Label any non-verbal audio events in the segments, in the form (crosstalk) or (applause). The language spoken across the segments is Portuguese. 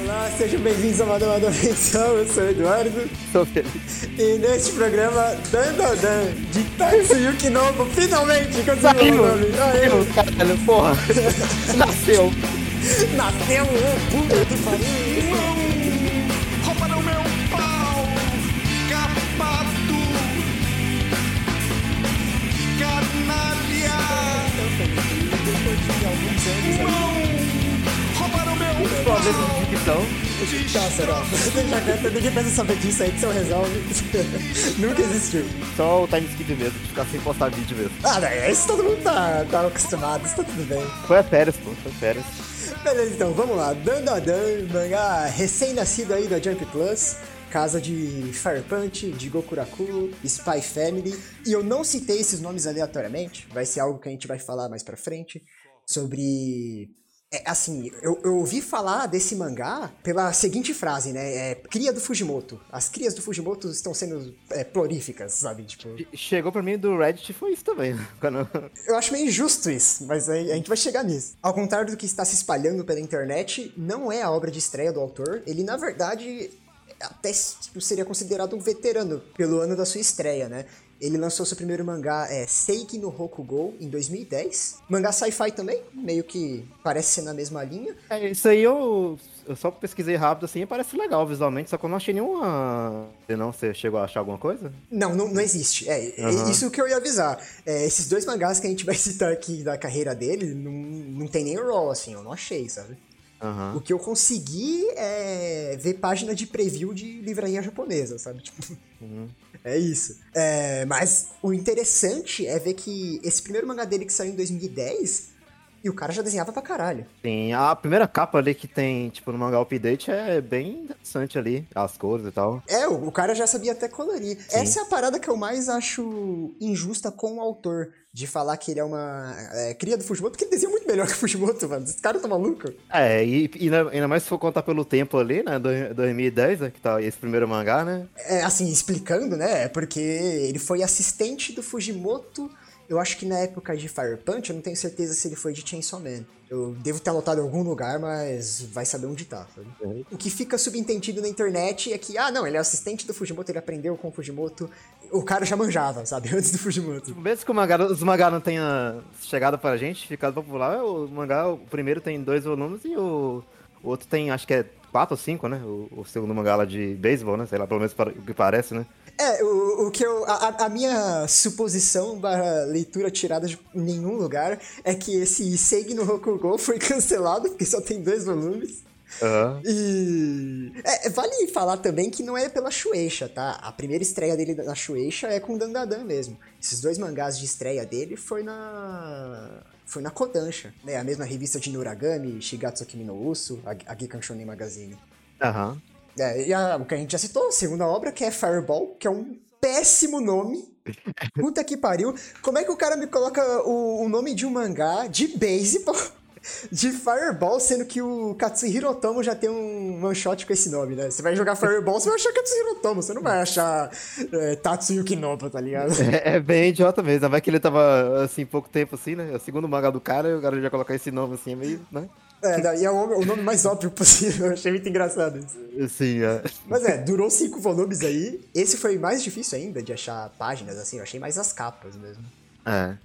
Olá, sejam bem-vindos a uma nova Atenção, eu sou o Eduardo. Sou feliz. E neste programa, Dan de Tatsuyuki Nobu, finalmente conseguiu o nome. Saiu, caralho, porra. (laughs) Nasceu. Nasceu o puta que pariu. Rouba no meu pau, capado, canalha. Depois de alguns anos aí. Vez de. Deixa quieto, ninguém precisa saber disso, a edição resolve. (laughs) Nunca existiu. Só o time skip mesmo, de ficar sem postar vídeo mesmo. Ah, não, isso todo mundo tá, tá acostumado, isso tá tudo bem. Foi a férias, pô, foi férias. Beleza, então, vamos lá. Dandadan, mangá recém-nascido aí da Jump Plus. Casa de Fire Punch, de Gokuraku, Spy Family. E eu não citei esses nomes aleatoriamente, vai ser algo que a gente vai falar mais pra frente. Sobre. É, assim, eu, eu ouvi falar desse mangá pela seguinte frase, né? É, cria do Fujimoto. As crias do Fujimoto estão sendo é, ploríficas, sabe? Tipo, Chegou pra mim do Reddit foi isso também. (laughs) Quando... eu acho meio injusto isso, mas a gente vai chegar nisso. Ao contrário do que está se espalhando pela internet, não é a obra de estreia do autor. Ele, na verdade, até tipo, seria considerado um veterano pelo ano da sua estreia, né? Ele lançou seu primeiro mangá, é Seiki no Rokugo, em 2010. Mangá sci-fi também, meio que parece ser na mesma linha. É, isso aí eu, eu só pesquisei rápido assim e parece legal visualmente, só que eu não achei nenhuma. Não, você chegou a achar alguma coisa? Não, não, não existe. É, Aham. isso que eu ia avisar. É, esses dois mangás que a gente vai (laughs) citar aqui da carreira dele, não, não tem nem raw, assim, eu não achei, sabe? Aham. O que eu consegui é ver página de preview de livraria japonesa, sabe? Tipo, (laughs) é isso. É, mas o interessante é ver que esse primeiro mangá dele que saiu em 2010, e o cara já desenhava pra caralho. Sim, a primeira capa ali que tem, tipo, no mangá update é bem interessante ali, as cores e tal. É, o, cara já sabia até colorir. Essa é a parada que eu mais acho injusta com o autor. De falar que ele é uma é, cria do Fujimoto, porque ele desenha muito melhor (laughs) que o Fujimoto, mano. Esse cara tá maluco. É, e, e ainda mais se for contar pelo tempo ali, né, do- 2010, né, que tá esse primeiro mangá, né? É, assim, explicando, né? É porque ele foi assistente do Fujimoto, eu acho que na época de Fire Punch, eu não tenho certeza se ele foi de Chainsaw Man. Eu devo ter anotado em algum lugar, mas vai saber onde tá, sabe? Uhum. O que fica subentendido na internet é que, ah, não, ele é assistente do Fujimoto, ele aprendeu com o Fujimoto. O cara já manjava, sabe? (laughs) Antes do Fujimoto. Mesmo que o mangá, os mangá não tenha chegado pra gente, ficado popular, o mangá, o primeiro tem dois volumes e o, o outro tem, acho que é quatro ou cinco, né? O, o segundo mangá lá de beisebol, né? Sei lá, pelo menos para- o que parece, né? É, o, o que eu. A, a- minha suposição barra leitura tirada de nenhum lugar é que esse Seigi no Rokugo foi (laughs) cancelado, porque só tem dois volumes. Aham. E. É, vale falar também que não é pela Shueisha, tá? A primeira estreia dele na Shueisha é com Dandadan mesmo. Esses dois mangás de estreia dele foi na. Foi na Kodansha, né? A mesma revista de Nuragami, Shigatsu Kimi no Uso, a, Gikan Shonen Magazine. Aham. É, e a- o que a gente já citou, a segunda obra, que é Fireball, que é um péssimo nome. (laughs) Puta que pariu. Como é que o cara me coloca o, o nome de um mangá de baseball de Fireball, sendo que o Katsuhiro Otomo já tem um one shot com esse nome, né? Você vai jogar Fireball, você vai achar Katsuhiro Otomo, você não vai achar é, Tatsuyuki Nobu, tá ligado? (laughs) É, é bem idiota mesmo. Ainda mais que ele tava, assim, pouco tempo assim, né? É o segundo mangá do cara e o cara já colocar esse nome assim, é meio, né? É, e é o, o nome mais óbvio possível, eu achei muito engraçado isso. Sim, é. Mas é, durou cinco volumes aí. Esse foi mais difícil ainda de achar páginas, assim, eu achei mais as capas mesmo. É.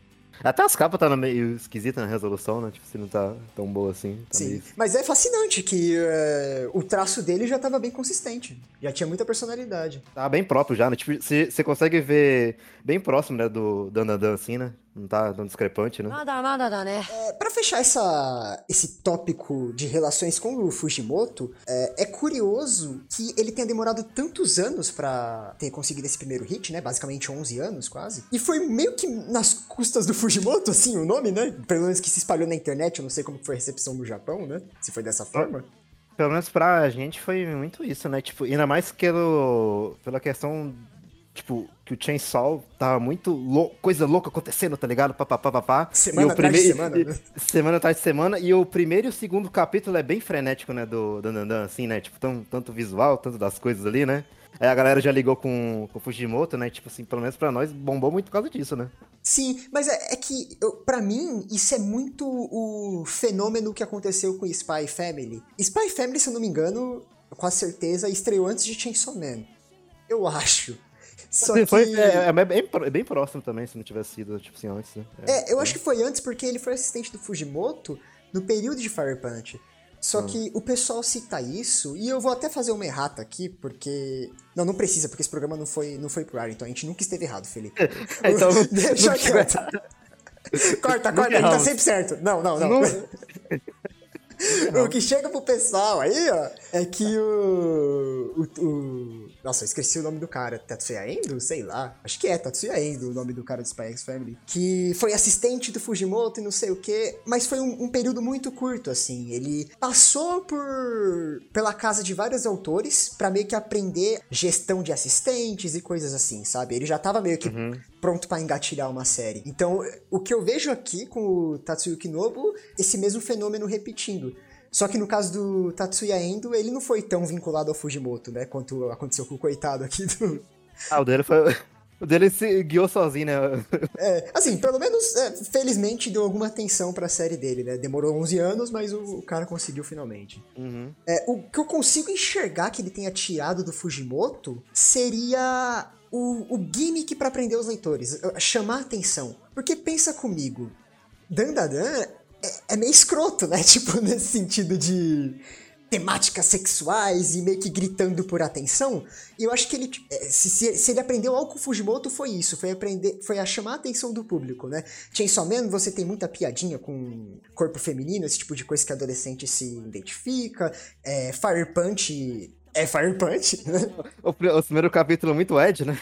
Até as capas tá meio esquisita na resolução, né? Tipo, se não tá tão boa assim. Tá Sim, meio- mas é fascinante que é, o traço dele já tava bem consistente. Já tinha muita personalidade. Tá bem próprio já, né? Tipo, você você consegue ver bem próximo, né? Do Dandadan, assim, né? Não tá tão discrepante, né? Nada, nada, nada, né? É, pra fechar essa, esse tópico de relações com o Fujimoto, é, é curioso que ele tenha demorado tantos anos para ter conseguido esse primeiro hit, né? Basicamente 11 anos, quase. E foi meio que nas custas do Fujimoto, assim, o nome, né? Pelo menos que se espalhou na internet, eu não sei como foi a recepção no Japão, né? Se foi dessa forma. É. Pelo menos pra gente foi muito isso, né? Tipo, ainda mais pelo, pela questão, tipo, que o Chainsaw tava muito lou coisa louca acontecendo, tá ligado? Pá, pá, pá, pá, pá. Semana atrás de primeiro- semana, e- né? (laughs) Semana atrás de semana. E o primeiro e o segundo capítulo é bem frenético, né? Do Dandandan, assim, né? Tipo, tão, tanto visual, tanto das coisas ali, né? Aí a galera já ligou com, com o Fujimoto, né? Tipo assim, pelo menos pra nós, bombou muito por causa disso, né? Sim, mas é, é que, pra mim, isso é muito o fenômeno que aconteceu com Spy Family. Spy Family, se eu não me engano, com certeza, estreou antes de Chainsaw Man. Eu acho. Só Sim, que... foi, é, é bem, é bem próximo também, se não tivesse sido, tipo assim, antes, né? É, eu acho que foi antes porque ele foi assistente do Fujimoto no período de Fire Punch. Só Hum. que o pessoal cita isso, e eu vou até fazer uma errata aqui, porque. Não, não precisa, porque esse programa não foi, não foi pro ar, então a gente nunca esteve errado, Felipe. (laughs) Então, (laughs) Deixa (laughs) quieto. Corta, corta, ele tá sempre certo. Não, não, não. Não- O que chega pro pessoal aí, ó, é que o, o, o- Nossa, eu esqueci o nome do cara. Tatsuya Endo? Sei lá. Acho que é Tatsuya Endo o nome do cara do Spy X Family. Que foi assistente do Fujimoto e não sei o quê. Mas foi um, um período muito curto, assim. Ele passou por pela casa de vários autores pra meio que aprender gestão de assistentes e coisas assim, sabe? Ele já tava meio que pronto pra engatilhar uma série. Então, o que eu vejo aqui com o Tatsuyuki Nobu, esse mesmo fenômeno repetindo. Só que no caso do Tatsuya Endo, ele não foi tão vinculado ao Fujimoto, né? Quanto aconteceu com o coitado aqui do. Ah, o dele foi. O dele se guiou sozinho, né? É, assim, pelo menos, é, felizmente, deu alguma atenção pra série dele, né? Demorou 11 anos, mas o, o cara conseguiu finalmente. Uhum. É, o que eu consigo enxergar que ele tenha tirado do Fujimoto seria o, o gimmick pra prender os leitores, chamar atenção. Porque pensa comigo, Dandadan é, é meio escroto, né? (laughs) Tipo, nesse sentido de temáticas sexuais e meio que gritando por atenção. E eu acho que ele, eh, se, se, se ele aprendeu algo com o Fujimoto, foi isso. Foi aprender, foi a chamar a atenção do público, né? Chainsaw Man, você tem muita piadinha com corpo feminino, esse tipo de coisa que adolescente se identifica. É, Fire Punch é Fire Punch, (laughs) né? O, o primeiro capítulo é muito Ed, né?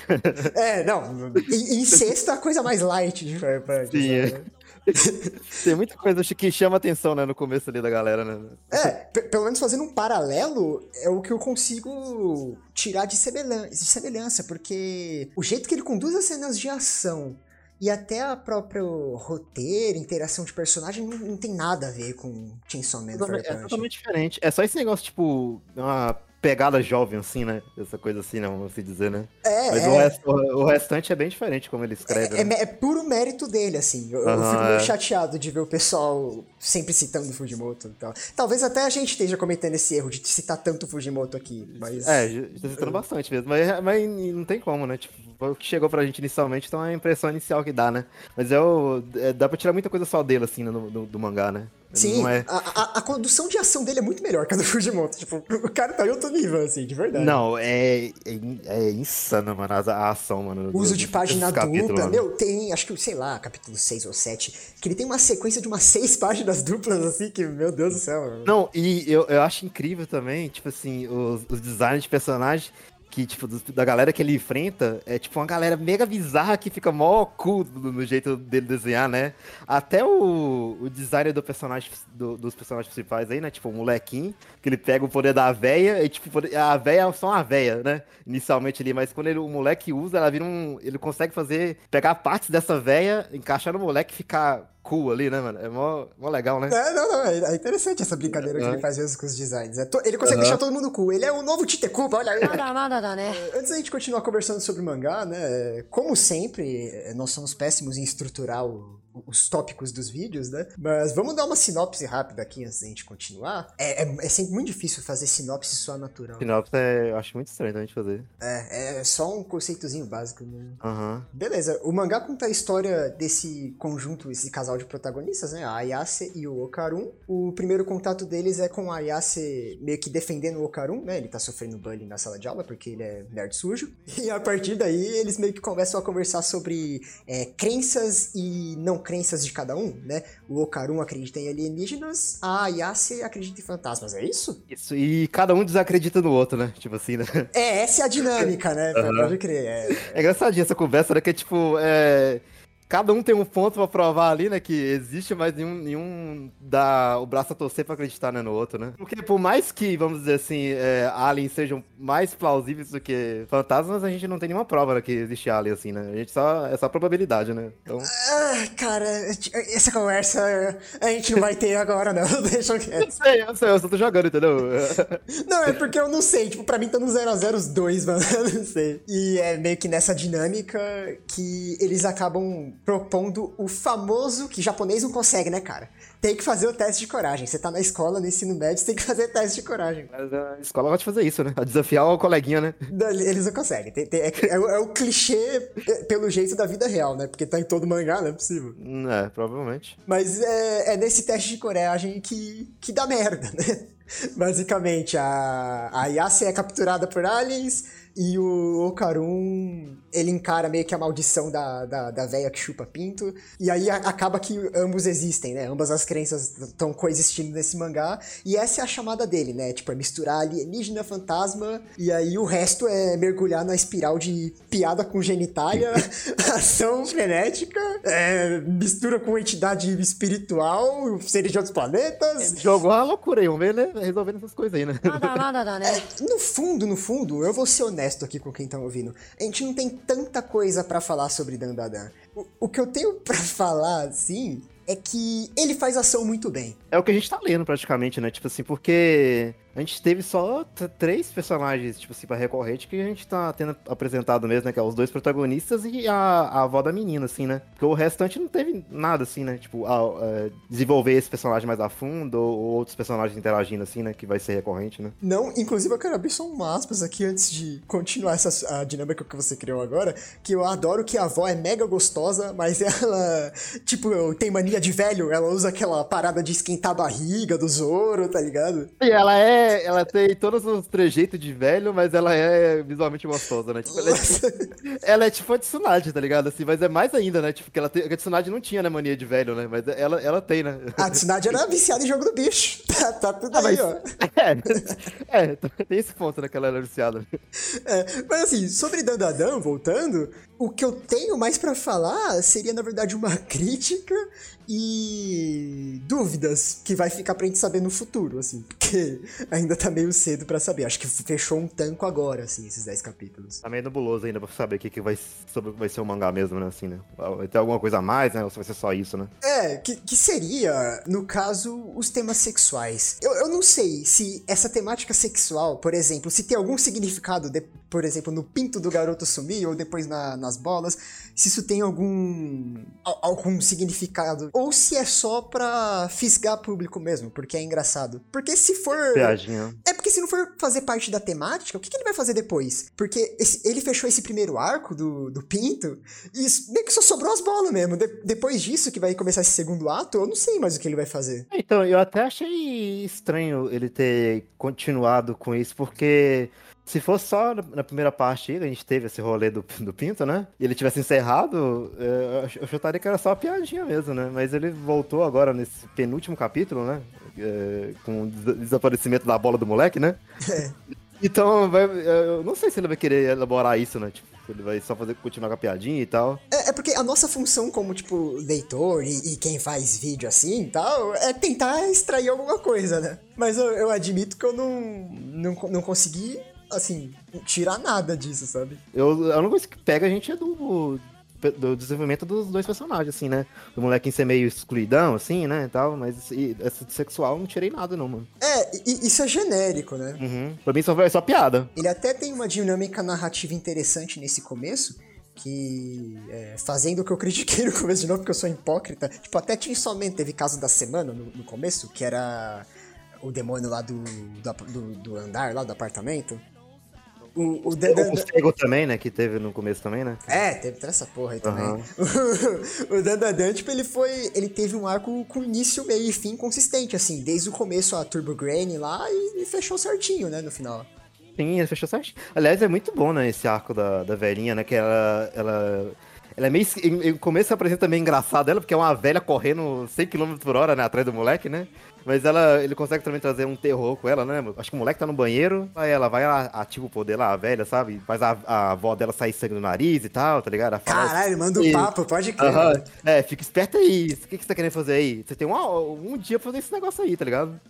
É, não. Em, em sexta, a coisa mais light de Fire Punch. Sim, sabe? (laughs) Tem muita coisa que chama atenção, né, no começo ali da galera, né? É, pe- pelo menos fazendo um paralelo, é o que eu consigo tirar de semelhança, de semelhança, porque o jeito que ele conduz as cenas de ação e até a própria roteiro, interação de personagem, não, não tem nada a ver com Chainsaw Man É totalmente diferente. É só esse negócio, tipo, uma pegada jovem, assim, né? Essa coisa assim, né? Vamos assim dizer, né? É, Mas é. O, rest- o- restante é bem diferente como ele escreve, É, né? é- é puro mérito dele, assim. Eu, eu Aham, fico meio é. chateado de ver o pessoal sempre citando Fujimoto e tal. Talvez até a gente esteja cometendo esse erro de citar tanto Fujimoto aqui, mas... É, já- já tá citando bastante mesmo. Mas, mas não tem como, né? Tipo, o que chegou pra gente inicialmente, então é a impressão inicial que dá, né? Mas é o. é- dá pra tirar muita coisa só dele, assim, né, no, do, do mangá, né? Sim, é... a, a, a condução de ação dele é muito melhor que a do Fujimoto. Tipo, o cara tá em outro nível, assim, de verdade. Não, é, é, é insano, mano, a, ação, mano. O uso do- de página dupla, meu, tem, acho que, sei lá, capítulo 6 ou 7, que ele tem uma sequência de umas seis páginas duplas, assim, que, meu Deus do céu. mano. Não, e eu, eu acho incrível também, tipo assim, os, os designs de personagens que, tipo, da galera que ele enfrenta, é tipo uma galera mega bizarra que fica mó cool no, jeito dele desenhar, né? Até o, o design do personagem, do- dos personagens principais aí, né? Tipo, o molequinho, que ele pega o poder da véia, e tipo, a véia é só uma véia, né? Inicialmente ali, mas quando ele- o moleque usa, ela vira um. Ele consegue fazer, pegar partes dessa véia, encaixar no moleque e ficar cool ali, né, mano? É mó, mó legal, né? É, não, não, é, é interessante essa brincadeira é, que é. ele faz vezes com os designs. É to... Ele consegue uhum. deixar todo mundo cool. Ele é o novo Tite Cuba, olha aí. Nada, nada, nada, né? É, antes da gente continuar conversando sobre mangá, né? Como sempre, é, nós somos péssimos em estruturar o os tópicos dos vídeos, né? Mas vamos dar uma sinopse rápida aqui antes da gente continuar. É, é- é sempre muito difícil fazer sinopse só natural. Sinopse é, eu acho muito estranho da gente fazer. É, é só um conceitozinho básico, né? Aham. Beleza, o mangá conta a história desse conjunto, esse casal de protagonistas, né? A Ayase e o Okarun. O primeiro contato deles é com a Ayase meio que defendendo o Okarun, né? Ele tá sofrendo bullying na sala de aula porque ele é nerd sujo. (laughs) E a partir daí eles meio que começam a conversar sobre é, crenças e não crenças de cada um, né? O Okarun acredita em alienígenas, a Ayase acredita em fantasmas, é isso? Isso, e cada um desacredita no outro, né? Tipo assim, né? É, essa é a dinâmica, né? (laughs) Pode crer. É, É engraçadinha essa conversa, né? Que é tipo, é. Cada um tem um ponto pra provar ali, né? Que existe, mas nenhum, nenhum dá o braço a torcer pra acreditar né, no outro, né? Porque por mais que, vamos dizer assim, é, aliens sejam mais plausíveis do que fantasmas, a gente não tem nenhuma prova né, que existe alien, assim, né? A gente só. É só probabilidade, né? Então. Ah, cara, essa conversa a gente não vai ter agora, não. (laughs) Deixa eu Eu quieto. sei, eu sei, eu só tô jogando, entendeu? Não, é porque eu não sei. Tipo, pra mim tá no 0x0 os dois, mano. (laughs) Eu não sei. E é meio que nessa dinâmica que eles acabam propondo o famoso, que japonês não consegue, né, cara? Tem que fazer o teste de coragem. Você tá na escola, no ensino médio, você tem que fazer teste de coragem. Mas a escola gosta de fazer isso, né? A desafiar o coleguinha, né? Não, Eles não conseguem. Tem- tem- é, é o- é o clichê pelo jeito da vida real, né? Porque tá em todo mangá, não é possível. Hum, É, provavelmente. Mas é, é nesse teste de coragem que, que dá merda, né? (laughs) Basicamente, a, a Yase é capturada por aliens e o Okarun, ele encara meio que a maldição da, da, da véia que chupa pinto. E aí a, acaba que ambos existem, né? Ambas as crenças estão coexistindo nesse mangá. E essa é a chamada dele, né? Tipo, é misturar alienígena, fantasma. E aí o resto é mergulhar na espiral de piada com genitália, (laughs) ação frenética, é, mistura com entidade espiritual, seres de outros planetas. Jogou a loucura aí, vamos ver, né? Resolvendo essas coisas aí, né? Nada, nada, nada, né? É, (laughs) no fundo, no fundo, eu vou ser honesto aqui com quem tá ouvindo. A gente não tem tanta coisa pra falar sobre Dandadan. O, o que eu tenho pra (laughs) falar, assim, é que ele faz ação muito bem. É o que a gente tá lendo praticamente, né? Tipo assim, porque a gente teve só três personagens, tipo assim, pra recorrente que a gente tá tendo apresentado mesmo, né? Que é os dois protagonistas e a, a avó da menina, assim, né? Porque o restante não teve nada, assim, né? Tipo, a- a desenvolver esse personagem mais a fundo ou, ou outros personagens interagindo, assim, né? Que vai ser recorrente, né? Não, inclusive eu quero abrir só um aspas aqui antes de continuar essa a dinâmica que você criou agora, que eu adoro que a avó é mega gostosa, mas (laughs) ela, tipo, tem mania de velho, ela usa aquela parada de esquentar a barriga do Zoro, tá ligado? E ela é. Ela tem todos os trejeitos de velho, mas ela é visualmente gostosa, né? Tipo, ela, é, tipo, ela é tipo a Tsunade, tá ligado? Assim, mas é mais ainda, né? Tipo, que ela tem, a Tsunade não tinha, né, mania de velho, né? Mas ela, ela tem, né? A Tsunade era viciada em jogo do bicho. (laughs) Tá, tá tudo aí, mas- ó. (laughs) É, é, tem esse ponto, né? Que ela era viciada. É, mas assim, sobre Dandadan, voltando, o que eu tenho mais pra falar seria, na verdade, uma (laughs) crítica e dúvidas que vai ficar pra gente saber no futuro, assim, porque (laughs) ainda tá meio cedo pra saber. Acho que fechou um tanco agora, assim, esses 10 capítulos. Tá meio nebuloso ainda pra saber o que, que vai, sobre, vai ser o mangá mesmo, né? Assim, né? Vai ter alguma coisa a mais, né? Ou se vai ser só isso, né? É, que, que seria, no caso, os temas sexuais. Eu, eu não sei se essa temática sexual, por exemplo, se tem algum significado, de- por exemplo, no pinto do garoto sumir ou depois na- nas bolas, se isso tem algum, al- algum significado. Ou se é só pra fisgar público mesmo, porque é engraçado. Porque se for. Piadinha. É porque se não for fazer parte da temática, o que, que ele vai fazer depois? Porque esse- ele fechou esse primeiro arco do, do Pinto e isso- meio que só sobrou as bolas mesmo. De- depois disso, que vai começar esse segundo ato, eu não sei mais o que ele vai fazer. Então, eu até achei estranho ele ter continuado com isso, porque se fosse só na- primeira parte, a gente teve esse rolê do, do Pinto, né? E ele tivesse encerrado, é, eu chutaria que era só uma piadinha mesmo, né? Mas ele voltou agora nesse penúltimo capítulo, né? É, com o des- desaparecimento da bola do moleque, né? Então, vai- eu não sei se ele vai querer elaborar isso, né? Tipo, se ele vai só fazer continuar com a piadinha e tal. É, é porque a nossa função como, tipo, leitor e, e quem faz vídeo assim e tal, é tentar extrair alguma coisa, né? Mas eu, eu admito que eu não, não, não consegui, assim, tirar nada disso, sabe? Eu, a única coisa que pega a gente é do, do desenvolvimento dos dois personagens, assim, né? Do molequinho ser meio excluidão, assim, né, e tal. Mas e, essa de sexual não tirei nada, não, mano. É, e- isso é genérico, né? Uhum. Pra mim só foi só piada. Ele até tem uma dinâmica narrativa interessante nesse começo, que é, fazendo o que eu critiquei (laughs) no começo de novo, porque eu sou hipócrita. Tipo, até tinha somente teve caso da semana no, no começo, que era o demônio lá do, do, do- do andar, lá do apartamento. O, o Dan- Dan- O cego também, né, que teve no começo também, né? é, teve essa porra aí também. (laughs) O Dandadan, tipo, ele foi. Ele teve um arco com início, meio e fim consistente, assim, desde o começo a Turbo Granny lá e, e fechou certinho, né, no final. Sim, ele fechou certinho. Aliás, é muito bom, né, esse arco da, da velhinha, né, que ela... ela... Ela é meio. Em começo apresenta meio engraçado ela, porque é uma velha correndo 100 km por hora, né? Atrás do moleque, né? Mas ela, ele consegue também trazer um terror com ela, né? Acho que o moleque tá no banheiro, aí ela vai, ela ativa o poder lá, a velha, sabe? Faz a, a avó dela sair sangue no nariz e tal, tá ligado? Fala, Caralho, manda um E- papo, pode crer. É, fica esperto aí. O que, que você tá querendo fazer aí? Você tem um, um dia pra fazer esse negócio aí, tá ligado?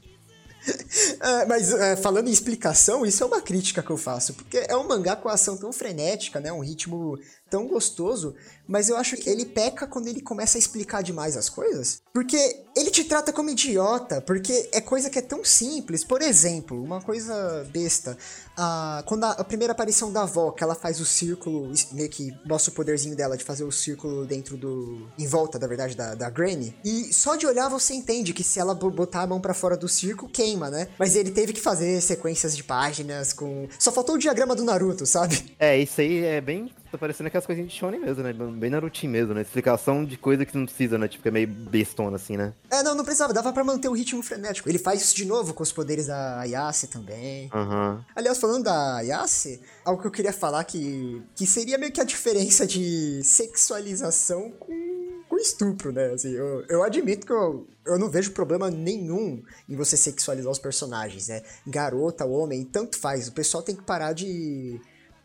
(laughs) É, mas é, falando em explicação, isso é uma crítica que eu faço, porque é um mangá com ação tão frenética, né? Um ritmo tão gostoso, mas eu acho que ele peca quando ele começa a explicar demais as coisas. Porque ele te trata como idiota, porque é coisa que é tão simples. Por exemplo, uma coisa besta. a quando a, a primeira aparição da avó, que ela faz o círculo, meio que mostra o poderzinho dela de fazer o círculo dentro do. em volta, da verdade, da, da Granny. E só de olhar você entende que se ela bo- botar a mão pra fora do círculo, queima, né? Mas ele teve que fazer sequências de páginas com. Só faltou o diagrama do Naruto, sabe? É, isso aí é bem. Tá parecendo aquelas coisinhas de Shonen mesmo, né? Bem Narutinho mesmo, né? Explicação de coisa que não precisa, né? Tipo, que é meio bestona assim, né? É, não, não precisava, dava pra manter o ritmo frenético. Ele faz isso de novo com os poderes da Ayase também. Aham. Aliás, falando da Ayase, algo que eu queria falar que, que seria meio que a diferença de sexualização com, com estupro, né? Assim, eu, eu admito que eu, eu não vejo problema nenhum em você sexualizar os personagens, né? Garota, homem, tanto faz. O pessoal tem que parar de.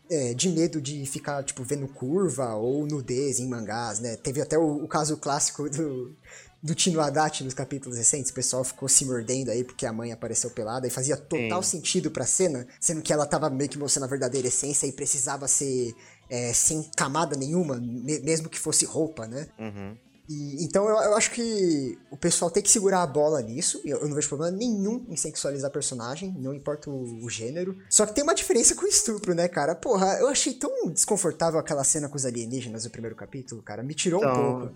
É, de medo de ficar, tipo, vendo curva ou nudez em mangás, né? Teve até o, o caso clássico do, do Tino Adachi nos capítulos recentes. O pessoal ficou se mordendo aí porque a mãe apareceu pelada e fazia total sentido pra cena, sendo que ela tava meio que mostrando a verdadeira essência e precisava ser é, sem camada nenhuma, me- mesmo que fosse roupa, né? Uhum. E, então eu, eu acho que o pessoal tem que segurar a bola nisso. Eu, eu não vejo problema nenhum em sexualizar personagem, não importa o, o gênero. Só que tem uma diferença com o estupro, né, cara? Porra, eu achei tão desconfortável aquela cena com os alienígenas no primeiro capítulo, cara. Me tirou um Então, pouco.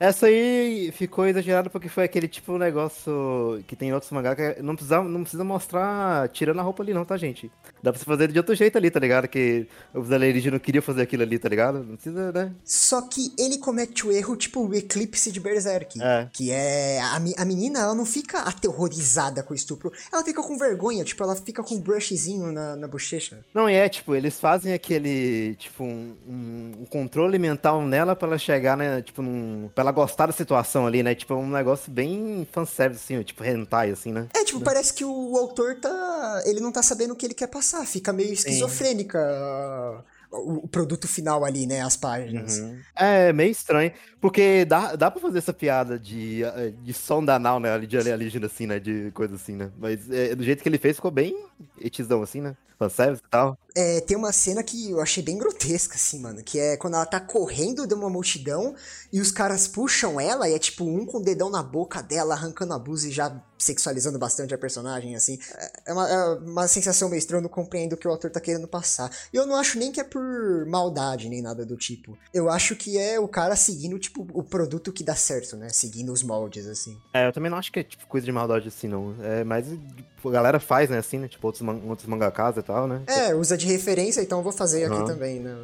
Essa aí ficou exagerada porque foi aquele tipo de negócio que tem em outros mangá que não precisa, não precisa mostrar tirando a roupa ali, não, tá, gente? Dá pra você fazer de outro jeito ali, tá ligado? Que os alienígenas não queriam fazer aquilo ali, tá ligado? Não precisa, né? Só que ele comete o erro, tipo o eclipse de Berserk. É. Que é. A, a menina, ela não fica aterrorizada com o estupro. Ela fica com vergonha, tipo, ela fica com um brushzinho na, na bochecha. Não, e é, tipo, eles fazem aquele, tipo, um, um- um controle mental nela pra ela chegar, né, tipo, num, pra ela gostar da situação ali, né? Tipo, um negócio bem fanservice, assim, tipo, hentai, assim, né? É, tipo, parece que o autor tá. Ele não tá sabendo o que ele quer passar. Fica meio esquizofrênica ah, o, produto final ali, né? As páginas. É, meio estranho, porque dá, dá pra fazer essa piada de, eh, de som da nau, né, ali de alienígena, assim, né, de coisa assim, né? Mas eh, do jeito que ele fez, ficou bem etizão, assim, né? Fanservice e tal. É, tem uma cena que eu achei bem grotesca, assim, mano. Que é quando ela tá correndo de uma multidão e os caras puxam ela e é tipo um com o dedão na boca dela, arrancando a blusa e já sexualizando bastante a personagem, assim. É- É uma, é uma sensação meio estranha, eu não compreendo o que o autor tá querendo passar. E eu não acho nem que é por maldade, nem nada do tipo. Eu acho que é o cara seguindo, tipo, o produto que dá certo, né? Seguindo os moldes, assim. É, eu também não acho que é, tipo, coisa de maldade assim, não. É mais, tipo, a galera faz, né, assim, né? Tipo, outros, man outros mangakas e tal, né? É, usa de referência, então eu vou fazer uhum. aqui também, né?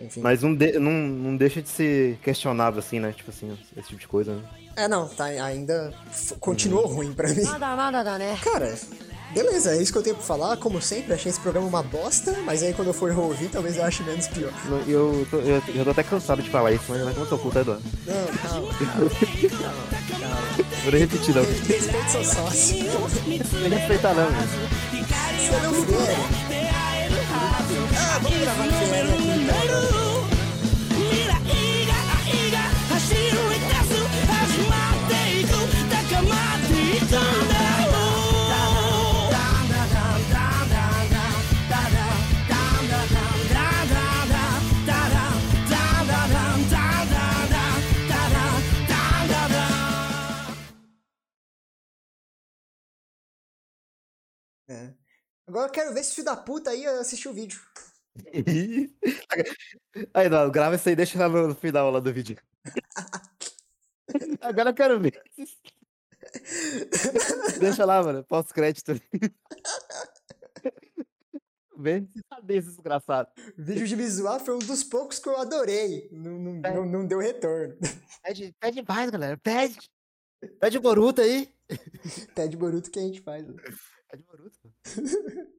Enfim. Mas não, de, não, não deixa de ser questionável, assim, né? Tipo assim, esse tipo de coisa, né? É, não, tá, ainda continuou hum. ruim pra mim. Nada, nada, né? Cara, beleza, é isso que eu tenho pra falar. Como sempre, achei esse programa uma bosta, mas aí quando eu for ouvir, talvez eu ache menos pior. Não, eu, tô, eu, eu tô até cansado de falar isso, mas como eu tô oculto, tá, Eduardo? Não, calma, calma, (laughs) calma, calma. Vou repetir, não. Respeita seu sócio. Não respeitar, não. Né? Será o futuro. Agora eu quero ver se filho da puta aí assistiu o vídeo. (laughs) Aí, Eduardo, grava isso aí deixa lá no, final lá do vídeo. (laughs) Agora eu quero ver. Deixa lá, mano. Pós-crédito. Vê se sabe esse desgraçado. Vídeo de visual foi um dos poucos que eu adorei. Não, não, não, não deu retorno. Pede, pede mais, galera. Pede. Pede o Boruto aí. (laughs) Pede Boruto que a gente faz. Pede Boruto. (laughs)